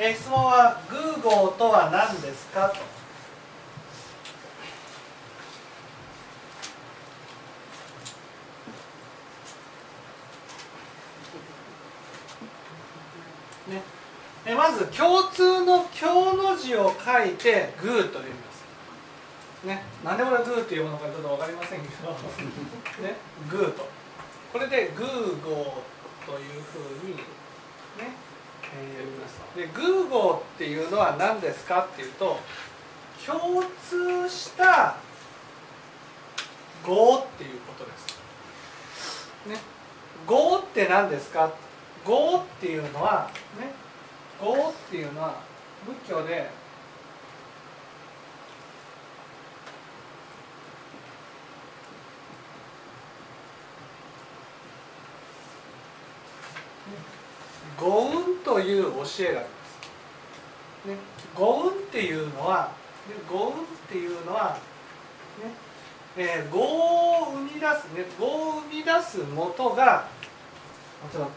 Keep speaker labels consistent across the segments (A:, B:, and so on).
A: えー質問は「グーゴーとは何ですか?」と。ね、えまず共通の「共」の字を書いて「グー」と読みます。ね、なんでこれグーって読むのかちょっと分かりませんけど、ね、グーとこれでグーゴーというふうにね、えー、でグーゴーっていうのは何ですかっていうと共通した語っていうことです。ね、語って何ですか？語っていうのはね。語っていうのは仏教で五運という教えがあります。ね、五運っていうのは、ね、五運っていうのは、ねえー、五を生み出す、ね、五を生み出す元が、ちょっと、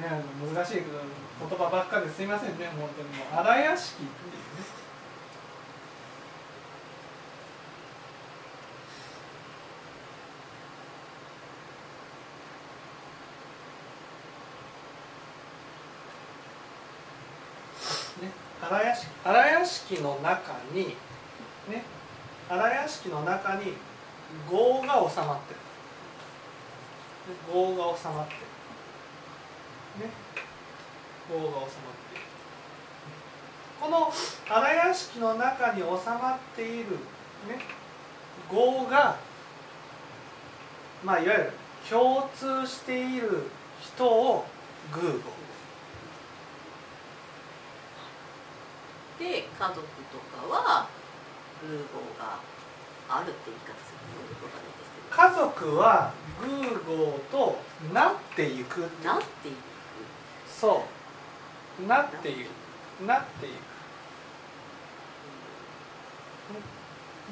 A: ね、難しい言葉ばっかりですいませんね、本当にもう荒屋敷っていう。ね、荒屋敷荒屋敷の中にね荒屋敷の中に業が収まってる。業が収まってる。ね業が収まっている。この荒屋敷の中に収まっているね業がまあいわゆる共通している人を偶語
B: で家族とかはグーゴーがあるって言い方するのよくわかんないですけ
A: 家族は偶語となっていく。
B: なっていく
A: そう。なっていく。なっていく。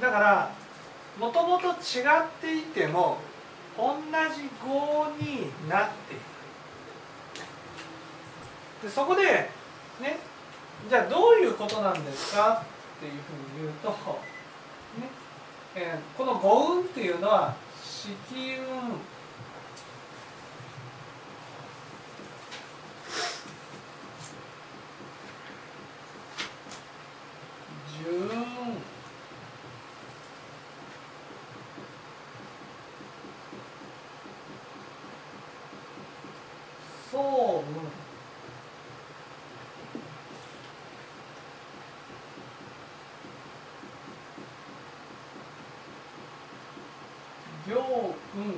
A: だからもともと違っていても同じ語になっていく。でそこでねじゃあどういうことなんですかっていうふうに言うと、ねえーこの五運っていうのは色運純総運行運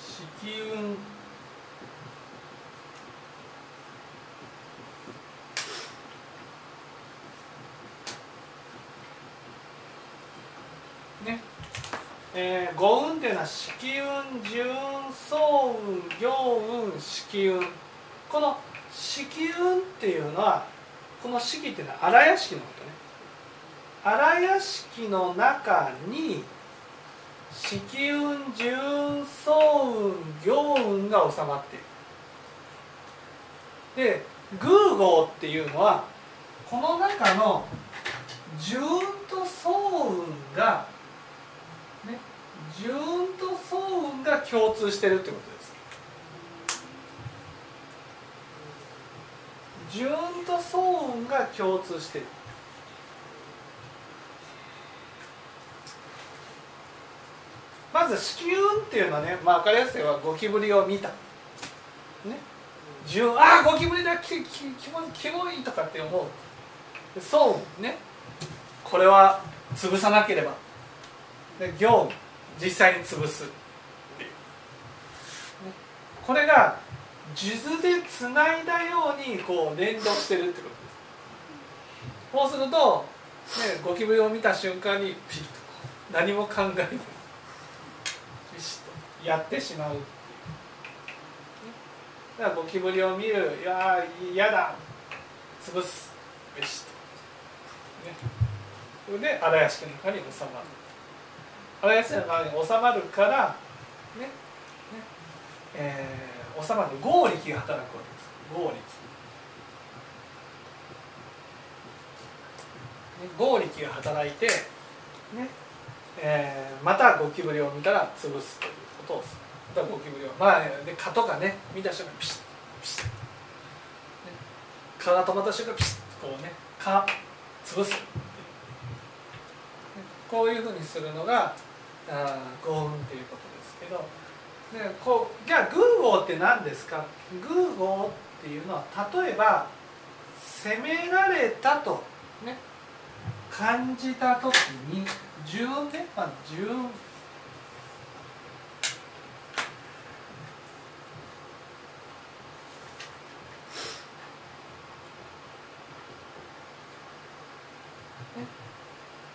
A: 色運ねえー、五運っていうのは色運、純運、総運、行運、色運。この色運っていうのはこの式っていうのは荒屋敷のことね。荒屋敷の中に色運純運総運行運が収まっている。で偶号っていうのはこの中の純運と総運がね純運と総運が共通してるってことです。純と総運が共通してる。まず子宮運っていうのはね、まあ、分かりやすいはゴキブリを見た。ね。純ああゴキブリだきききもキモいとかって思う。で総運ね。これは潰さなければ。で行運実際に潰すっていう、これが数珠でつないだようにこう連動してるってことです。そうすると、ね、ゴキブリを見た瞬間にピッと何も考えずにピシッとやってしまうう、ね、だからゴキブリを見るいや嫌だ。潰す。ピシッと。ね。それで荒屋敷の中に収まる。荒屋敷の中に収まるからねえー、収まる合力が働くわけです。合力合力が働いて、ねえー、またゴキブリを見たら潰すということをする。またゴキブリをまあで蚊とかね見た瞬間ピシッピシッ、ね、蚊が止まった瞬間ピシッとこうね蚊潰す、ね、こういうふうにするのがあ合運っていうことですけどでこうじゃあ偶合って何ですか？偶合っていうのは例えば攻められたとね感じた時に順ね、まあ、順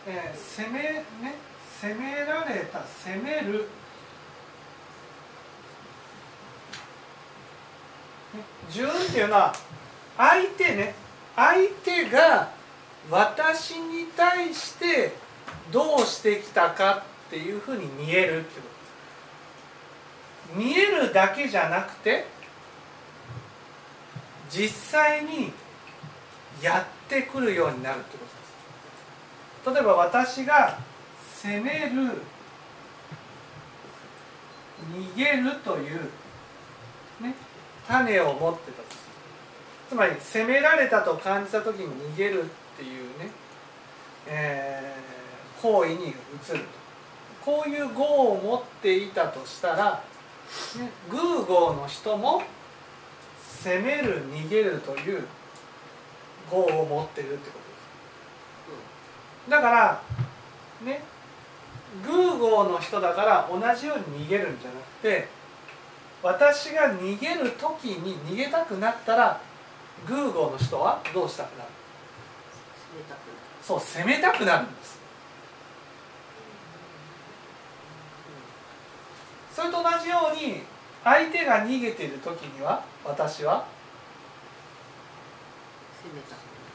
A: えー、攻めね攻められた攻める、ね、順っていうのは相手ね相手が私に対してどうしてきたかっていうふうに見えるってことです。見えるだけじゃなくて実際にやってくるようになるってことです。例えば私が攻める逃げるという、ね、種を持ってたとつまり攻められたと感じた時に逃げるっていうね、えー、行為に移ると。こういう業を持っていたとしたら、ね、偶業の人も攻める逃げるという業を持ってるってことです。だからね偶業の人だから同じように逃げるんじゃなくて私が逃げる時に逃げたくなったら偶業の人はどうしたくなる？そう攻めたくなるんです。それと同じように相手が逃げている時には私は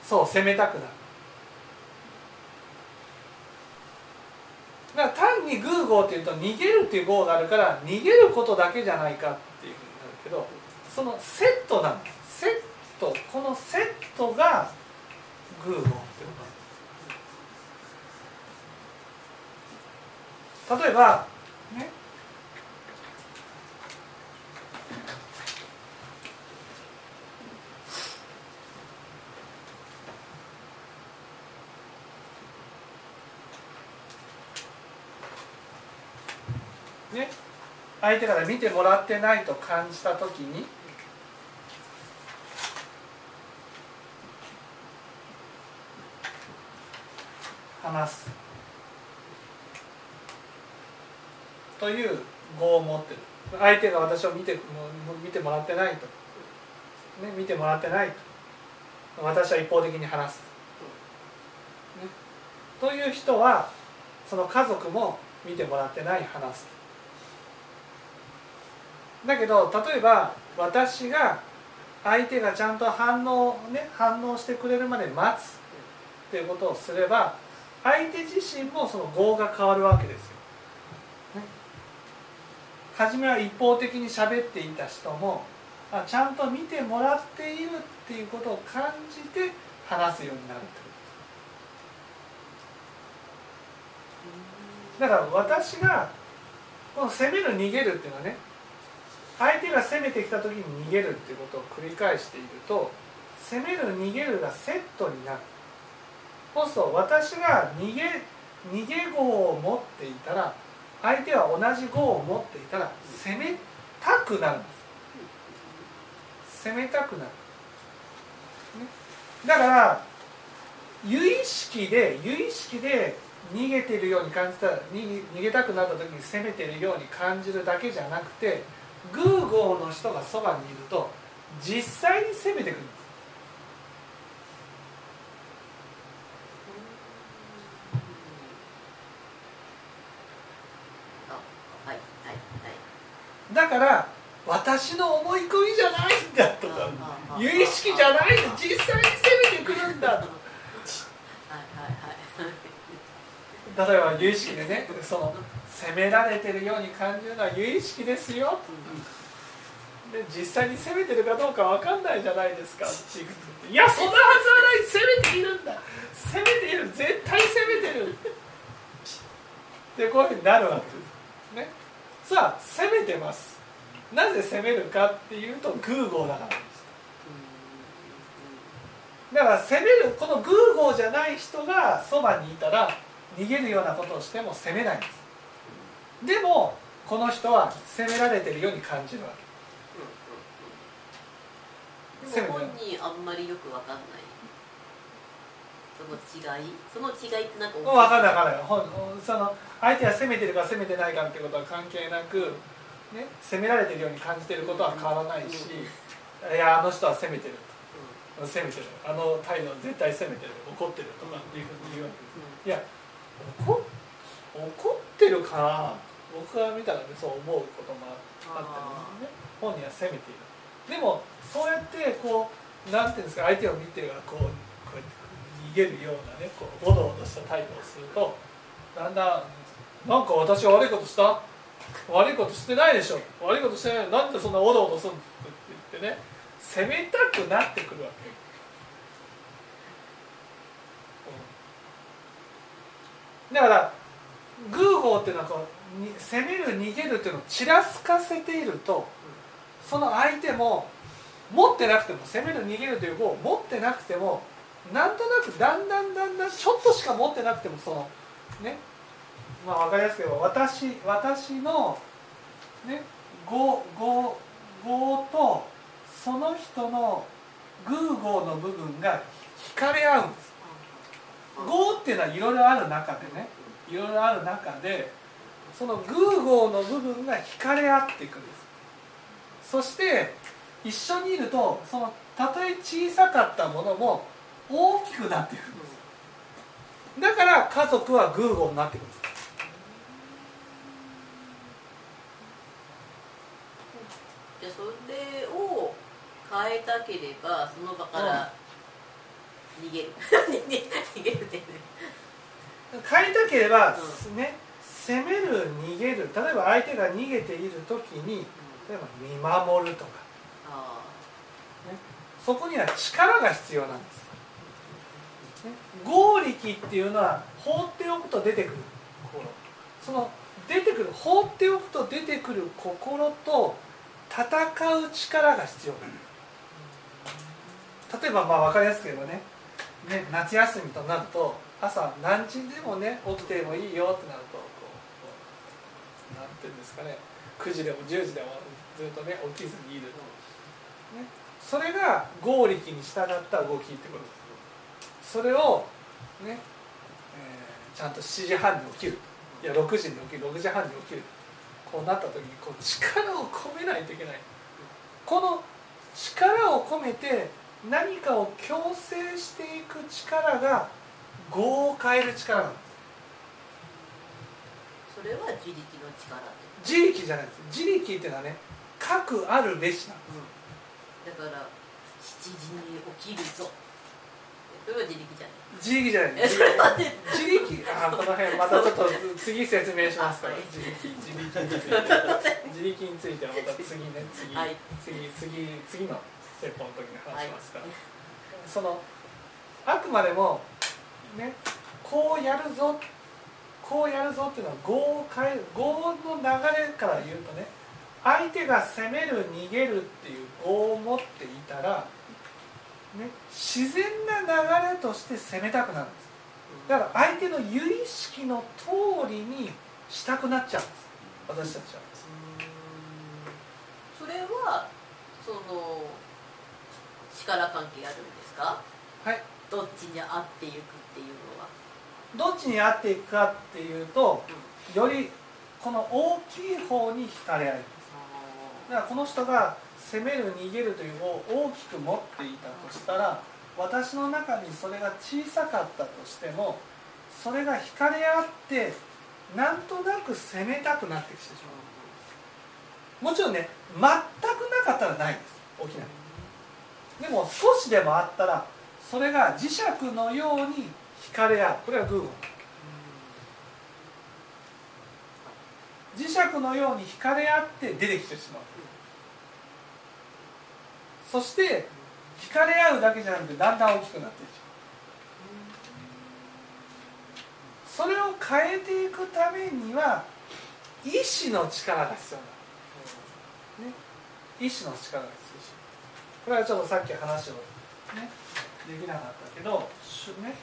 A: そう攻めたくなるだから単にグーゴーっていうと逃げるっていう語があるから逃げることだけじゃないかっていうふうになるけどそのセットなんですセットこのセットがグーゴーってこと例えばね。相手から見てもらってないと感じた時に話す。という語を持ってる。相手が私を見て見てもらってないと、ね、見てもらってないと。私は一方的に話す、ね、という人はその家族も見てもらってない話す。だけど例えば私が相手がちゃんと反応ね反応してくれるまで待つっていうことをすれば相手自身もその業が変わるわけですよ。ね、初めは一方的に喋っていた人もあちゃんと見てもらっているっていうことを感じて話すようになるってことだから私がこの攻める逃げるっていうのはね相手が攻めてきた時に逃げるっていうことを繰り返していると攻める逃げるがセットになる。そうすると私が逃げ逃げ号を持っていたら相手は同じ号を持っていたら攻めたくなるんです。攻めたくなる、ね、だから有意識で有意識で逃げてるように感じたら逃げたくなった時に攻めてるように感じるだけじゃなくてグーゴーの人がそばにいると実際に攻めてくるんです。だから私の思い込みじゃないんだとか有意識じゃない実際に攻めてくるんだとか。例えば有意識でねその責められてるように感じるのは有意識ですよ。で実際に攻めてるかどうかわかんないじゃないですか。っていうことでいやそんなはずはない。攻めているんだ。攻めている絶対攻めてる。でこういうふうになるわけ。ですね。さあ攻めてます。なぜ攻めるかっていうと偶号だからです。だから攻めるこの偶号じゃない人がそばにいたら逃げるようなことをしても攻めないんですでもこの人は攻められてるように感じるわけ。
B: でも本人あんまりよくわかんない。その違い？その違いってなんか
A: 分かんない分かんない。その相手が攻めてるか攻めてないかってことは関係なく、ね、攻められてるように感じてることは変わらないし、いやあの人は攻めてると。攻めてる。あの態度は絶対攻めてる。怒ってるとかっていうふうに言うわけです。いや怒怒ってるかな僕が見たらねそう思うこともあってね本人は責めている。でもそうやってこうなんていうんですか相手を見てがこうこうやって逃げるようなねこうおどおどした態度をするとだんだんなんか私は悪いことした？悪いことしてないでしょ。悪いことしてない。なんでそんなおどおどするんって言ってね。責めたくなってくるわけ。だからグーゴーっていうのはこ攻める逃げるっていうのをちらつかせているとその相手も持ってなくても攻める逃げるという方を持ってなくてもなんとなくだんだんだんだんちょっとしか持ってなくてもそのねまあ分かりやすく言えば私私のね語語語とその人のグーゴーの部分が惹かれ合うんです。語っていうのはいろいろある中でね。いろいろある中でそのグーゴーの部分が惹かれ合っていくんです。そして一緒にいるとそのたとえ小さかったものも大きくなっていくんです。だから家族はグーゴーになっていくんです。
B: じゃあそれを変えたければその場から逃げる。逃げるってね。
A: 変えたければ、
B: う
A: ね攻める逃げる例えば相手が逃げている時に例えば見守るとか。
B: あ
A: そこには力が必要なんです、ね、合力っていうのは放っておくと出てくる。心。その出てくる放っておくと出てくる心と戦う力が必要。なん。です例えばまあ分かりやすく言えばね。ね夏休みとなると朝何時でもね起きてもいいよってなるとていうんですかね。9時でも10時でもずっとね起きずにいる、ね、それが合力に従った動きってこと。ですそれをね、えーちゃんと7時半に起きる。いや6時に起きる。6時半に起きる。こうなった時にこう力を込めないといけない。この力を込めて何かを強制していく力が業を変える力なんです
B: それは自力の力
A: 自力じゃないです。自力っていうのはね核あるべしなんです。
B: だから7時に起きるぞ。それは自力じゃない。
A: 自力じゃない。自力。あこの辺またちょっと次説明しますから。
B: あはい。
A: 自力。自力について。自力についてはまた次ね次、
B: はい。
A: 次次次の説法の時に話しますから、
B: はい。
A: そのあくまでもねこうやるぞこうやるぞっていうのは業を変える業の流れから言うとね相手が攻める逃げるっていう業を持っていたら、ね、自然な流れとして攻めたくなるんです。だから相手の由意識の通りにしたくなっちゃうんです。私たちは。
B: それはその力関係あるんですか？
A: はい。
B: どっちに合っていくっていうのは
A: どっちに合っていくかっていうとよりこの大きい方に惹かれ合います。だからこの人が攻める逃げるという方を大きく持っていたとしたら私の中にそれが小さかったとしてもそれが惹かれ合ってなんとなく攻めたくなってきてしまう。もちろんね全くなかったらないです起きないでも少しでもあったらそれが磁石のように惹かれ合うこれはグー。ゴ磁石のように惹かれ合って出てきてしまう。そして惹かれ合うだけじゃなくてだんだん大きくなっていく。それを変えていくためには意志の力が必要な、ね、意志の力が必要。これはちょっとさっき話をねできなかったけど、ね、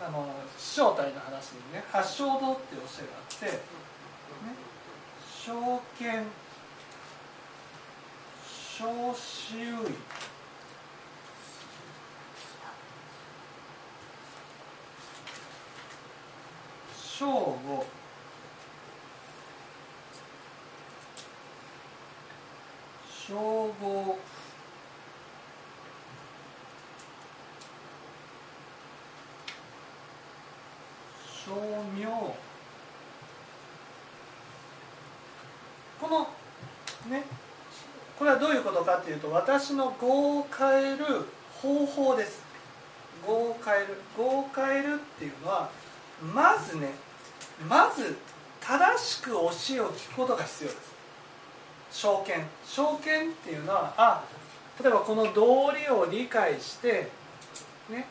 A: あの正体の話にね八正道っていう教えがあって、ね、正見小周囲。正午。正午。照明このねこれはどういうことかというと私の語を変える方法です。語を変える。語を変えるっていうのはまずねまず正しく教えを聞くことが必要です。証券。証券っていうのはあ例えばこの道理を理解してね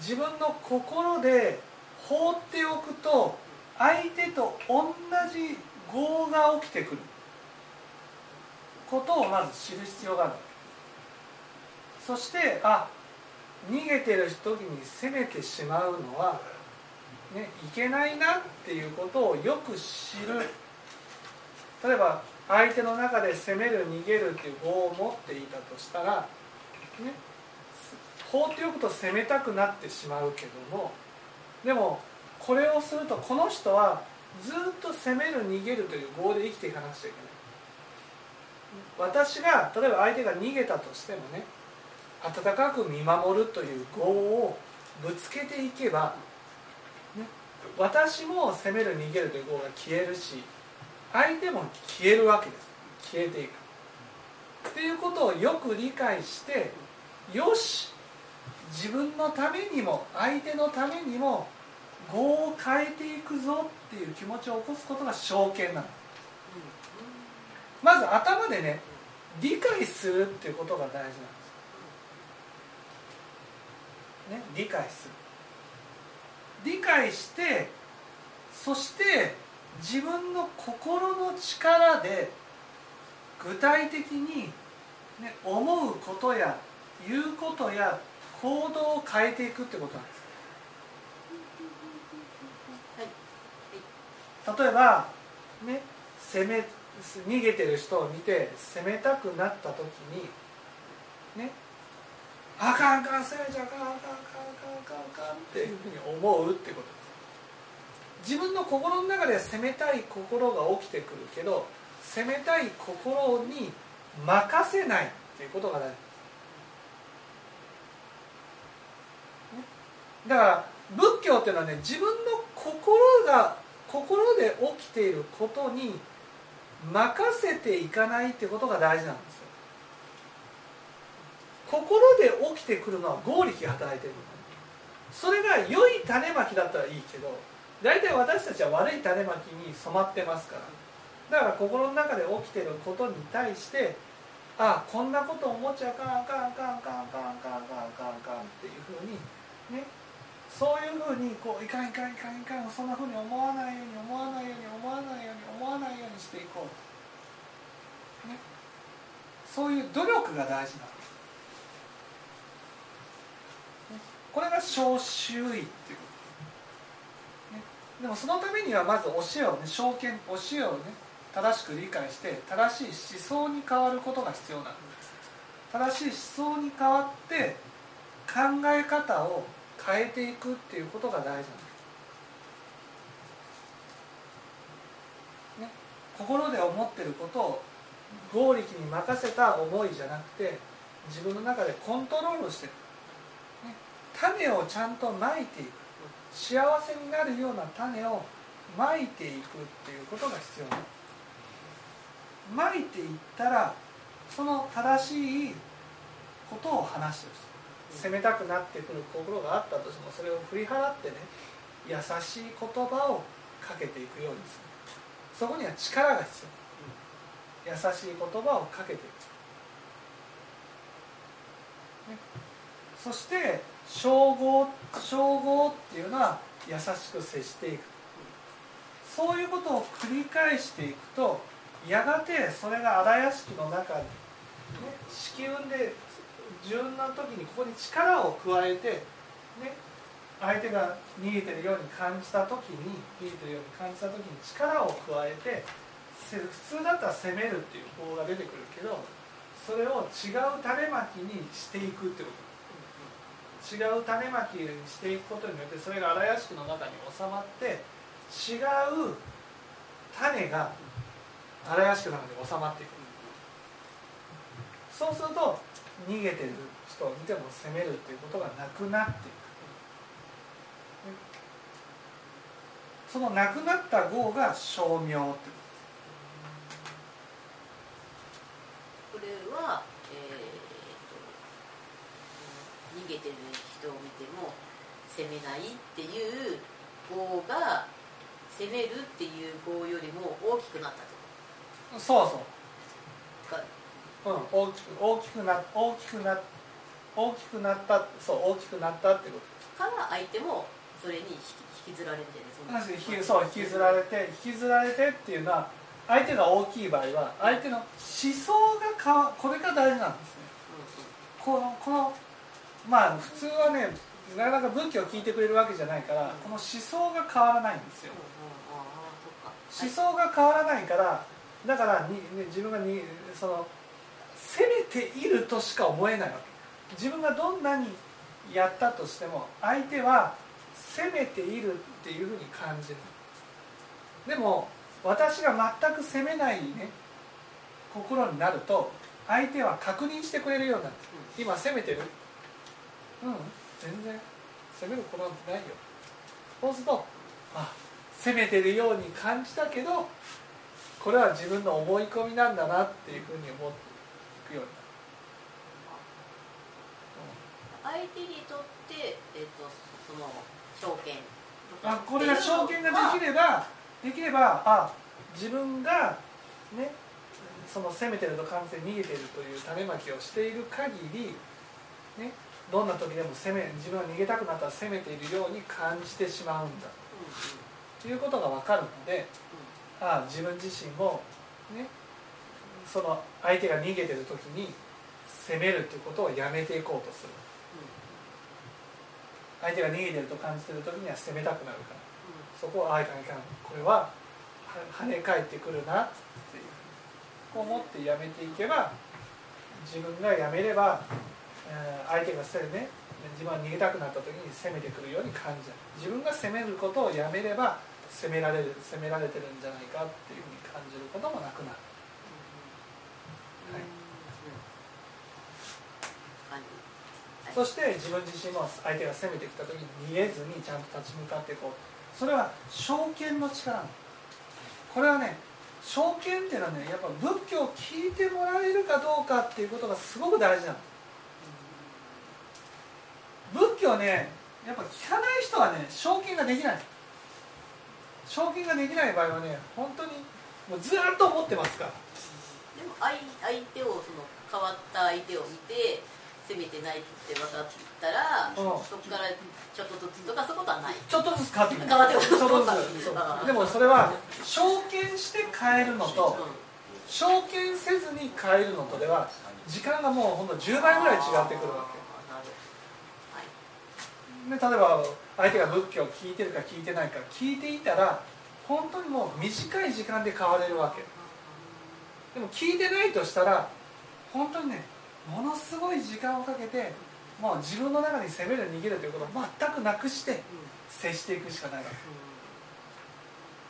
A: 自分の心で放っておくと相手と同じ業が起きてくる。ことをまず知る必要がある。そしてあ逃げてる時に責めてしまうのは、ね、いけないなっていうことをよく知る。例えば相手の中で攻める逃げるっていう業を持っていたとしたら、ね、放っておくと攻めたくなってしまうけどもでもこれをするとこの人はずっと攻める逃げるという業で生きていかなくちゃいけない。私が例えば相手が逃げたとしてもね温かく見守るという業をぶつけていけば、ね、私も攻める逃げるという業が消えるし相手も消えるわけです。消えていく。っていうことをよく理解してよし自分のためにも相手のためにも業を変えていくぞっていう気持ちを起こすことが証券なの。まず頭でね理解するっていうことが大事なんですね理解する。理解してそして自分の心の力で具体的に、ね、思うことや言うことや行動を変えていくってことなんです。例えばね攻め逃げてる人を見て攻めたくなった時にねあかんあかん攻めちゃあかんあかんあかんあかんあかんっていうふうに思うってことです。自分の心の中で攻めたい心が起きてくるけど攻めたい心に任せないっていうことが大事。です、ね。だから仏教っていうのはね自分の心が心で起きていることに任せていかないってことが大事なんですよ。心で起きてくるのは合力が働いてるそれが良い種まきだったらいいけど大体私たちは悪い種まきに染まってますから。だから心の中で起きてることに対してああこんなこと思っちゃあかんあかんあかんあかんあかんあかんあかんあかんあかんっていうふうにねそういうふうにこういかんいかんいかんいかんそんなふうに思わないように思わないように思わないように思わないようにしていこう、ね、そういう努力が大事なんです、ね、これが小周囲っていうこと、ね、でもそのためにはまず教えをね証券教えをね正しく理解して正しい思想に変わることが必要なんです。正しい思想に変わって考え方を変えていくっていうことが大事なんです、ね、心で思ってることを合力に任せた思いじゃなくて自分の中でコントロールしていく、ね、種をちゃんとまいていく。幸せになるような種をまいていくっていうことが必要なまいていったらその正しいことを話してる。責めたくなってくる心があったとしてもそれを振り払ってね優しい言葉をかけていくようにする。そこには力が必要。優しい言葉をかけていく。そして称号称号っていうのは優しく接していく。そういうことを繰り返していくとやがてそれが荒屋敷の中に、ね、子宮で順な時にここに力を加えて、ね、相手が逃げてるように感じた時に逃げてるように感じた時に力を加えて普通だったら攻めるっていう方が出てくるけどそれを違う種まきにしていくってこと。違う種まきにしていくことによってそれが荒屋敷の中に収まって違う種が荒屋敷の中に収まっていく。そうすると逃げてる人を見ても攻めるっていうことがなくなっていくそのなくなった業が称名って
B: これは、えーと、逃げてる人を見ても攻めないっていう業が攻めるっていう業よりも大きくなったと。
A: そうそううん、大きく大きくな大きくな大きくなったそう大きくなったってこと。
B: から相手もそれに引き引きずられて
A: るそう引きずられて引きずられてっていうのは相手が大きい場合は相手の思想がかわこれが大事なんですね、うんうん、このこのまあ普通はねなかなか仏教を聞いてくれるわけじゃないから、うん、この思想が変わらないんですよ、思想が変わらないからだからに、ね、自分がにその責めているとしか思えないわけ。自分がどんなにやったとしても相手は責めているっていうふうに感じる。でも私が全く責めないね心になると相手は確認してくれるようになる。今責めてる？うん。全然責めることなんてないよ。そうするとあ責めてるように感じたけどこれは自分の思い込みなんだなっていうふうに思ってくように
B: なる相手にとって、えーと、その証券
A: あこれが証券ができればできればあ自分がねその攻めてると完全に逃げてるという種まきをしている限りねどんな時でも攻め自分が逃げたくなったら攻めているように感じてしまうんだ。ということが分かるので、ああ自分自身もねその相手が逃げてる時に攻めるっていうことをやめていこうとする、相手が逃げてると感じてる時には攻めたくなるから、そこをああいかんいかん。これは跳ね返ってくるな。っていうこう思ってやめていけば自分がやめれば、えー、相手がせね自分が逃げたくなった時に攻めてくるように感じる。自分が攻めることをやめれば攻められる攻められてるんじゃないかっていうふうに感じることもなくなる。そして自分自身も相手が攻めてきた時に逃げずにちゃんと立ち向かっていこう。それは証券の力これはね証券っていうのはねやっぱ仏教を聞いてもらえるかどうかっていうことがすごく大事なの。仏教ねやっぱ聞かない人はね証券ができない。証券ができない場合はね本当にもうずっと思ってますから。
B: でも相相手をその変わった相手を見て攻めてないって分かったら、うん、そこからちょっとずつとかそういうことはない
A: ちょっとずつ変わってくる。
B: 変わってくる。ちょっと
A: ずつでもそれは証券して変えるのと、証券せずに変えるのとでは時間がもうほんと10倍ぐらい違ってくるわけ。で例えば相手が仏教を聞いてるか聞いてないか聞いていたら本当にもう短い時間で変われるわけでも聞いてないとしたら本当にねものすごい時間をかけてもう自分の中に攻める逃げるということを全くなくして接していくしかないわ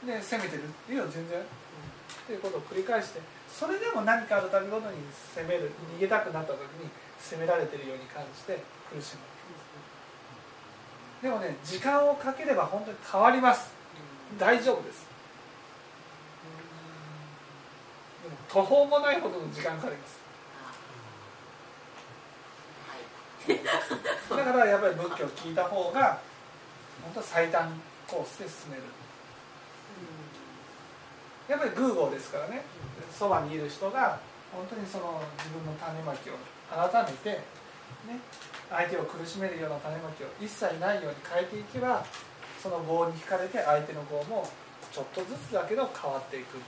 A: け。で攻めてる。っていうのは全然っていうことを繰り返してそれでも何かあるたびごとに攻める逃げたくなった時に攻められてるように感じて苦しむでもね時間をかければ本当に変わります。大丈夫ですでも途方もないほどの時間かかります。だからやっぱり仏教を聞いた方が本当最短コースで進める。やっぱりグーゴーですからね。そばにいる人が本当にその自分の種まきを改めてね、相手を苦しめるような種まきを一切ないように変えていけばその業に惹かれて相手の業もちょっとずつだけど変わっていく。
B: で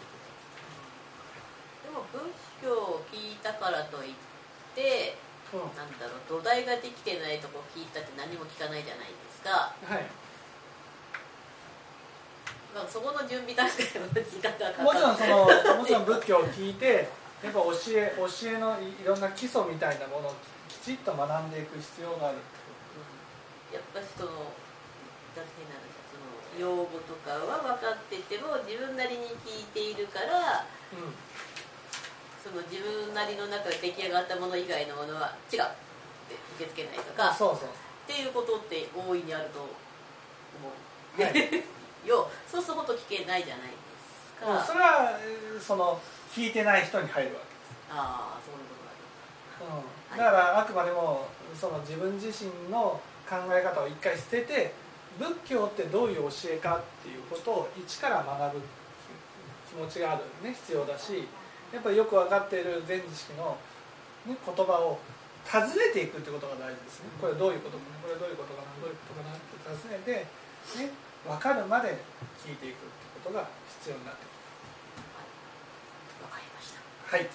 B: も仏教を聞いたからといって
A: うん。
B: なんだろう土台ができてないとこ聞いたって何も聞かないじゃないですか。
A: はい。
B: まあそこの準備段階の時間がかか
A: もちろんその
B: る
A: もちろん仏教を聞いてやっぱ教え教えのいいろんな基礎みたいなものをききちっと学んでいく必要がある
B: やっぱりそのだってなんだその用語とかは分かってても自分なりに聞いているから
A: うん
B: その自分なりの中で出来上がったもの以外のものは違うって受け付けないとか
A: そうそう。
B: っていうことって大いにあると思う、
A: はい。
B: よそうするとほと聞けないじゃないですか、
A: それはえーその聞いてない人に入るわけです。
B: ああそういうことがある
A: うん。だからあくまでもその自分自身の考え方を一回捨てて仏教ってどういう教えかっていうことを一から学ぶ気持ちがあるね。必要だしやっぱりよく分かっている前知識の、ね、言葉を尋ねていくってことが大事ですね。これどういうことかなこれどういうことかな？どういうことかなって尋ねて、ね、分かるまで聞いていくってことが必要になってくる。はい